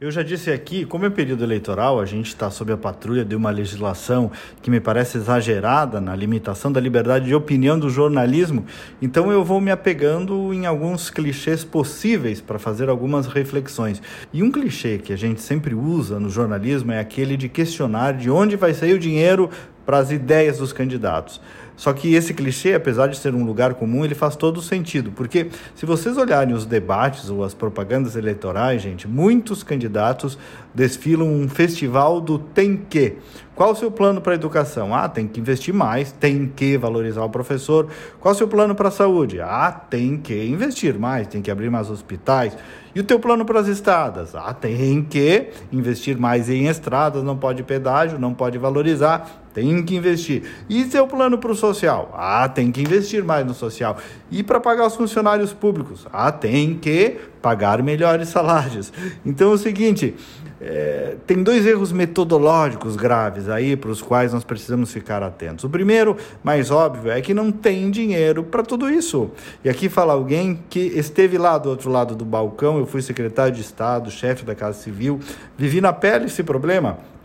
Eu já disse aqui, como é período eleitoral, a gente está sob a patrulha de uma legislação que me parece exagerada na limitação da liberdade de opinião do jornalismo, então eu vou me apegando em alguns clichês possíveis para fazer algumas reflexões. E um clichê que a gente sempre usa no jornalismo é aquele de questionar de onde vai sair o dinheiro para as ideias dos candidatos. Só que esse clichê, apesar de ser um lugar comum, ele faz todo sentido, porque se vocês olharem os debates ou as propagandas eleitorais, gente, muitos candidatos desfilam um festival do tem que. Qual o seu plano para a educação? Ah, tem que investir mais, tem que valorizar o professor. Qual o seu plano para a saúde? Ah, tem que investir mais, tem que abrir mais hospitais. E o teu plano para as estradas? Ah, tem que investir mais em estradas, não pode pedágio, não pode valorizar, tem que investir. E seu plano para o social? Ah, tem que investir mais no social. E para pagar os funcionários públicos? Ah, tem que pagar melhores salários. Então é o seguinte, é, tem dois erros metodológicos graves aí para os quais nós precisamos ficar atentos. O primeiro, mais óbvio, é que não tem dinheiro para tudo isso. E aqui fala alguém que esteve lá do outro lado do balcão, eu fui secretário de Estado, chefe da Casa Civil, vivi na pele esse problema.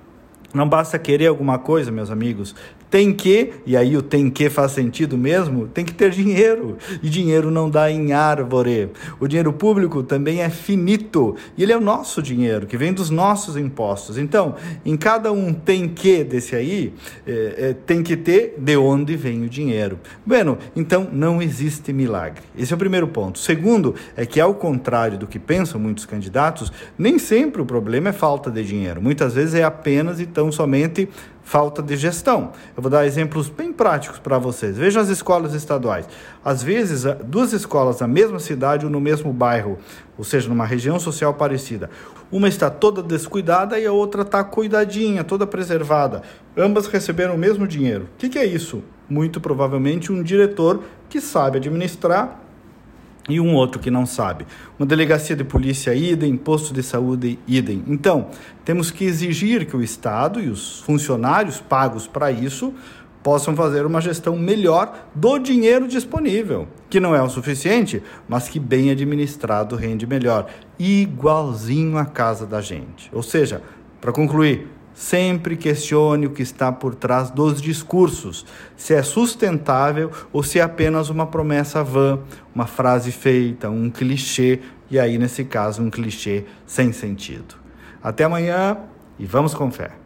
Não basta querer alguma coisa, meus amigos. Tem que, e aí o tem que faz sentido mesmo, tem que ter dinheiro. E dinheiro não dá em árvore. O dinheiro público também é finito. E ele é o nosso dinheiro, que vem dos nossos impostos. Então, em cada um tem que desse aí, é, é, tem que ter de onde vem o dinheiro. Bueno, então não existe milagre. Esse é o primeiro ponto. segundo é que, ao contrário do que pensam muitos candidatos, nem sempre o problema é falta de dinheiro. Muitas vezes é apenas e tão somente falta de gestão. Eu vou dar exemplos bem práticos para vocês. Veja as escolas estaduais. Às vezes, duas escolas na mesma cidade ou no mesmo bairro, ou seja, numa região social parecida. Uma está toda descuidada e a outra está cuidadinha, toda preservada. Ambas receberam o mesmo dinheiro. O que, que é isso? Muito provavelmente um diretor que sabe administrar e um outro que não sabe. Uma delegacia de polícia idem, posto de saúde idem. Então, temos que exigir que o Estado e os funcionários pagos para isso possam fazer uma gestão melhor do dinheiro disponível, que não é o suficiente, mas que bem administrado rende melhor, igualzinho à casa da gente. Ou seja, para concluir, Sempre questione o que está por trás dos discursos, se é sustentável ou se é apenas uma promessa vã, uma frase feita, um clichê, e aí, nesse caso, um clichê sem sentido. Até amanhã e vamos com fé.